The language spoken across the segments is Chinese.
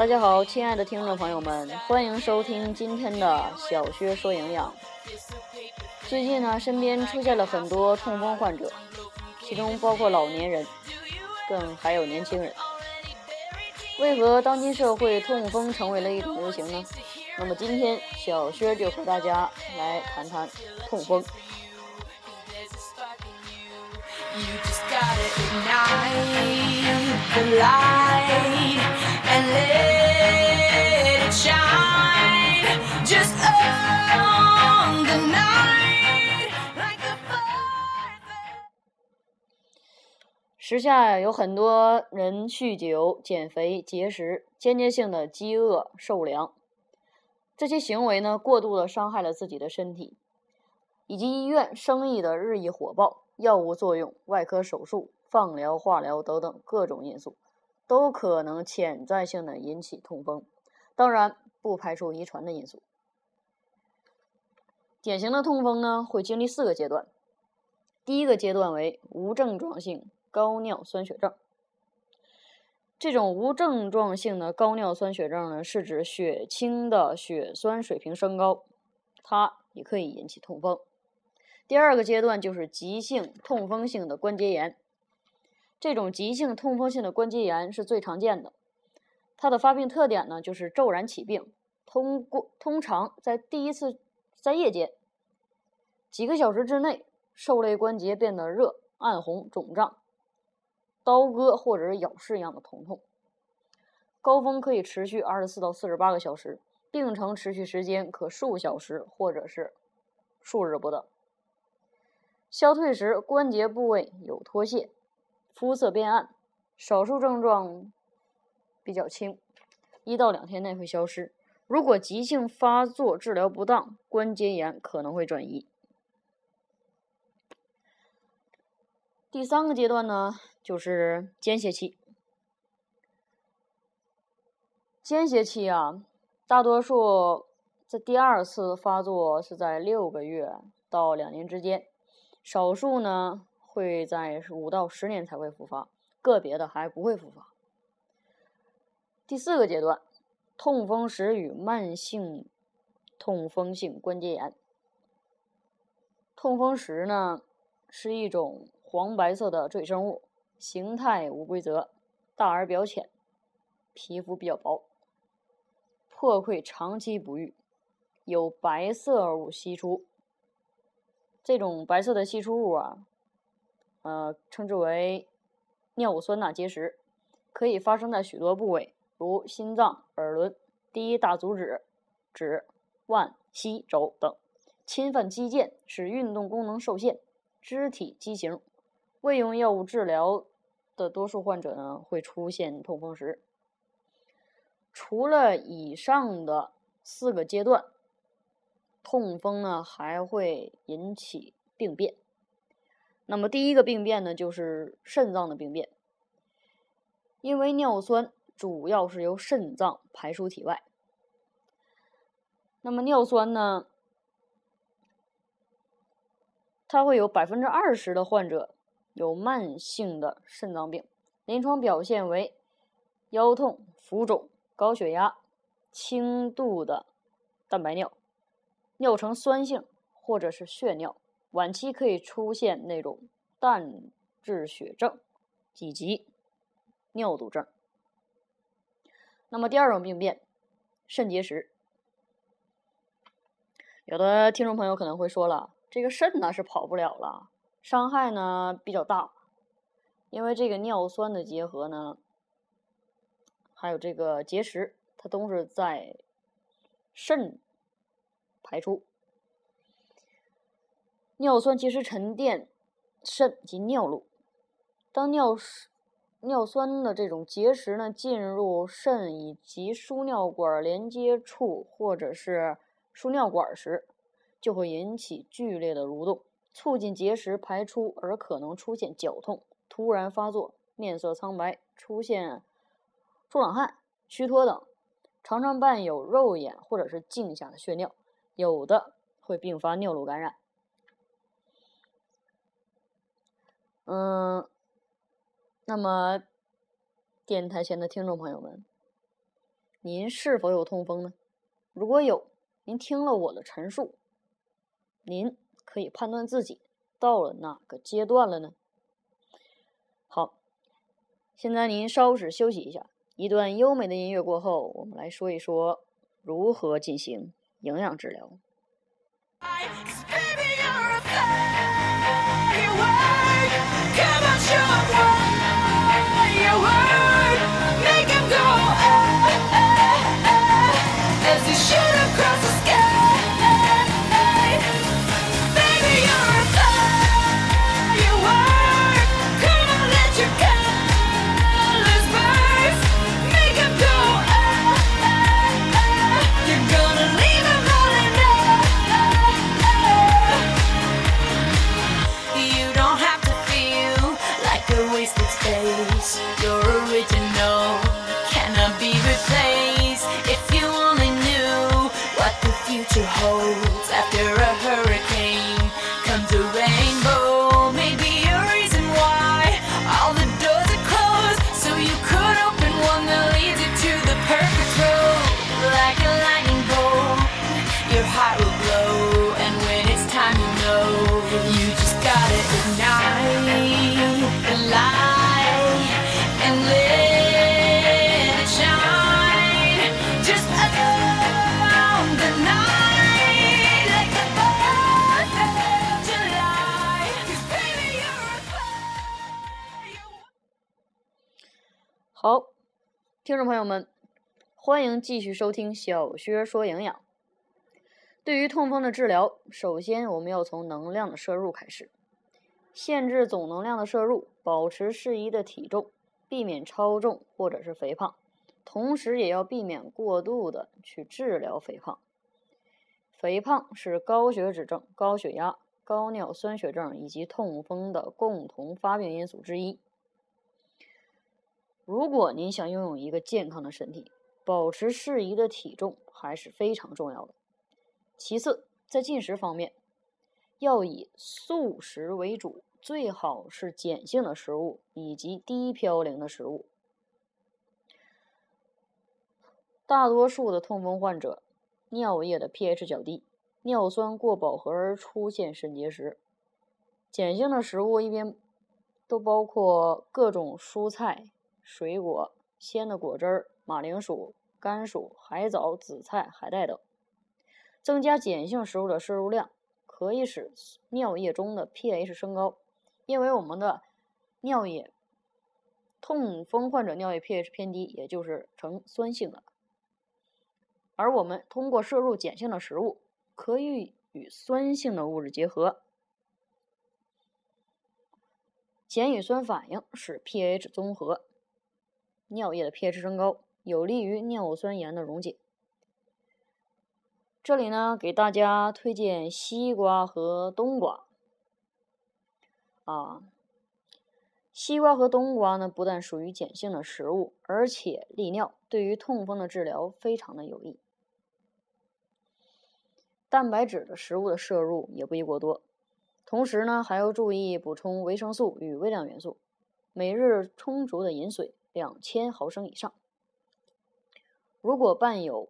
大家好，亲爱的听众朋友们，欢迎收听今天的小薛说营养。最近呢，身边出现了很多痛风患者，其中包括老年人，更还有年轻人。为何当今社会痛风成为了一种流行呢？那么今天小薛就和大家来谈谈痛风。时下有很多人酗酒、减肥、节食，间接性的饥饿受凉，这些行为呢，过度的伤害了自己的身体，以及医院生意的日益火爆，药物作用、外科手术、放疗、化疗等等各种因素，都可能潜在性的引起痛风。当然，不排除遗传的因素。典型的痛风呢，会经历四个阶段，第一个阶段为无症状性。高尿酸血症，这种无症状性的高尿酸血症呢，是指血清的血酸水平升高，它也可以引起痛风。第二个阶段就是急性痛风性的关节炎，这种急性痛风性的关节炎是最常见的，它的发病特点呢就是骤然起病，通过通常在第一次在夜间几个小时之内，受累关节变得热、暗红、肿胀。刀割或者是咬噬一样的疼痛，高峰可以持续二十四到四十八个小时，病程持续时间可数小时或者是数日不等。消退时关节部位有脱屑，肤色变暗，少数症状比较轻，一到两天内会消失。如果急性发作治疗不当，关节炎可能会转移。第三个阶段呢？就是间歇期，间歇期啊，大多数在第二次发作是在六个月到两年之间，少数呢会在五到十年才会复发，个别的还不会复发。第四个阶段，痛风时与慢性痛风性关节炎，痛风石呢是一种黄白色的赘生物。形态无规则，大而表浅，皮肤比较薄，破溃长期不愈，有白色物析出。这种白色的析出物啊，呃，称之为尿酸钠结石，可以发生在许多部位，如心脏、耳轮、第一大足趾、指腕、膝、肘等，侵犯肌腱，使运动功能受限，肢体畸形。未用药物治疗。的多数患者呢会出现痛风石。除了以上的四个阶段，痛风呢还会引起病变。那么第一个病变呢就是肾脏的病变，因为尿酸主要是由肾脏排出体外。那么尿酸呢，它会有百分之二十的患者。有慢性的肾脏病，临床表现为腰痛、浮肿、高血压、轻度的蛋白尿、尿呈酸性或者是血尿，晚期可以出现那种淡质血症以及尿毒症。那么第二种病变，肾结石，有的听众朋友可能会说了，这个肾呢是跑不了了。伤害呢比较大，因为这个尿酸的结合呢，还有这个结石，它都是在肾排出。尿酸结石沉淀肾及尿路，当尿尿酸的这种结石呢进入肾以及输尿管连接处或者是输尿管时，就会引起剧烈的蠕动。促进结石排出，而可能出现绞痛、突然发作、面色苍白、出现出冷汗、虚脱等，常常伴有肉眼或者是镜下的血尿，有的会并发尿路感染。嗯，那么电台前的听众朋友们，您是否有痛风呢？如果有，您听了我的陈述，您可以判断自己到了哪个阶段了呢？好，现在您稍事休息一下，一段优美的音乐过后，我们来说一说如何进行营养治疗。nothing to hold after a hurry. 好，听众朋友们，欢迎继续收听小薛说营养。对于痛风的治疗，首先我们要从能量的摄入开始，限制总能量的摄入，保持适宜的体重，避免超重或者是肥胖，同时也要避免过度的去治疗肥胖。肥胖是高血脂症、高血压、高尿酸血症以及痛风的共同发病因素之一。如果您想拥有一个健康的身体，保持适宜的体重还是非常重要的。其次，在进食方面，要以素食为主，最好是碱性的食物以及低嘌呤的食物。大多数的痛风患者尿液的 pH 较低，尿酸过饱和而出现肾结石。碱性的食物一般都包括各种蔬菜。水果、鲜的果汁儿、马铃薯、甘薯、海藻、紫菜、海带等，增加碱性食物的摄入量，可以使尿液中的 pH 升高。因为我们的尿液，痛风患者尿液 pH 偏低，也就是呈酸性的。而我们通过摄入碱性的食物，可以与酸性的物质结合，碱与酸反应使 pH 综合。尿液的 pH 升高，有利于尿酸盐的溶解。这里呢，给大家推荐西瓜和冬瓜。啊，西瓜和冬瓜呢，不但属于碱性的食物，而且利尿，对于痛风的治疗非常的有益。蛋白质的食物的摄入也不宜过多，同时呢，还要注意补充维生素与微量元素，每日充足的饮水。两千毫升以上。如果伴有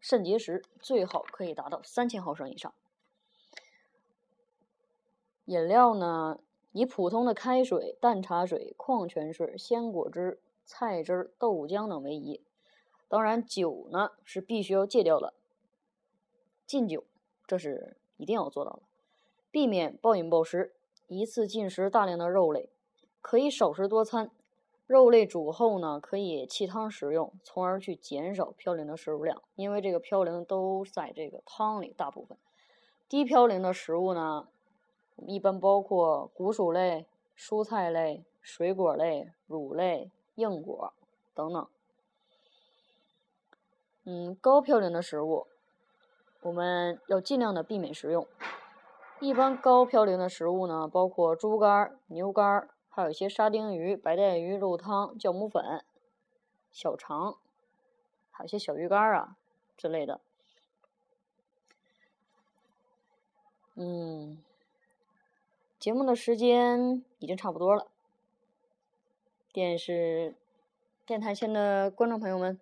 肾结石，最好可以达到三千毫升以上。饮料呢，以普通的开水、淡茶水、矿泉水、鲜果汁、菜汁、豆浆等为宜。当然，酒呢是必须要戒掉的，禁酒，这是一定要做到的。避免暴饮暴食，一次进食大量的肉类，可以少食多餐。肉类煮后呢，可以弃汤食用，从而去减少嘌呤的摄入量。因为这个嘌呤都在这个汤里，大部分低嘌呤的食物呢，一般包括谷薯类、蔬菜类、水果类、乳类、硬果等等。嗯，高嘌呤的食物，我们要尽量的避免食用。一般高嘌呤的食物呢，包括猪肝、牛肝。还有一些沙丁鱼、白带鱼、肉汤、酵母粉、小肠，还有一些小鱼干啊之类的。嗯，节目的时间已经差不多了。电视、电台前的观众朋友们，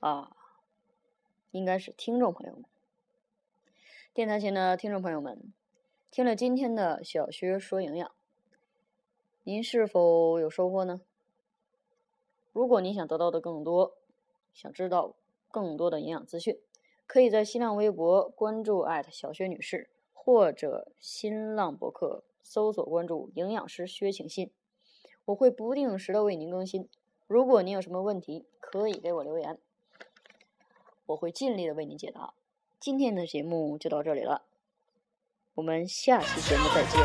啊，应该是听众朋友们。电台前的听众朋友们，听了今天的小薛说营养，您是否有收获呢？如果您想得到的更多，想知道更多的营养资讯，可以在新浪微博关注小薛女士，或者新浪博客搜索关注营养师薛请信，我会不定时的为您更新。如果您有什么问题，可以给我留言，我会尽力的为您解答。今天的节目就到这里了，我们下期节目再见。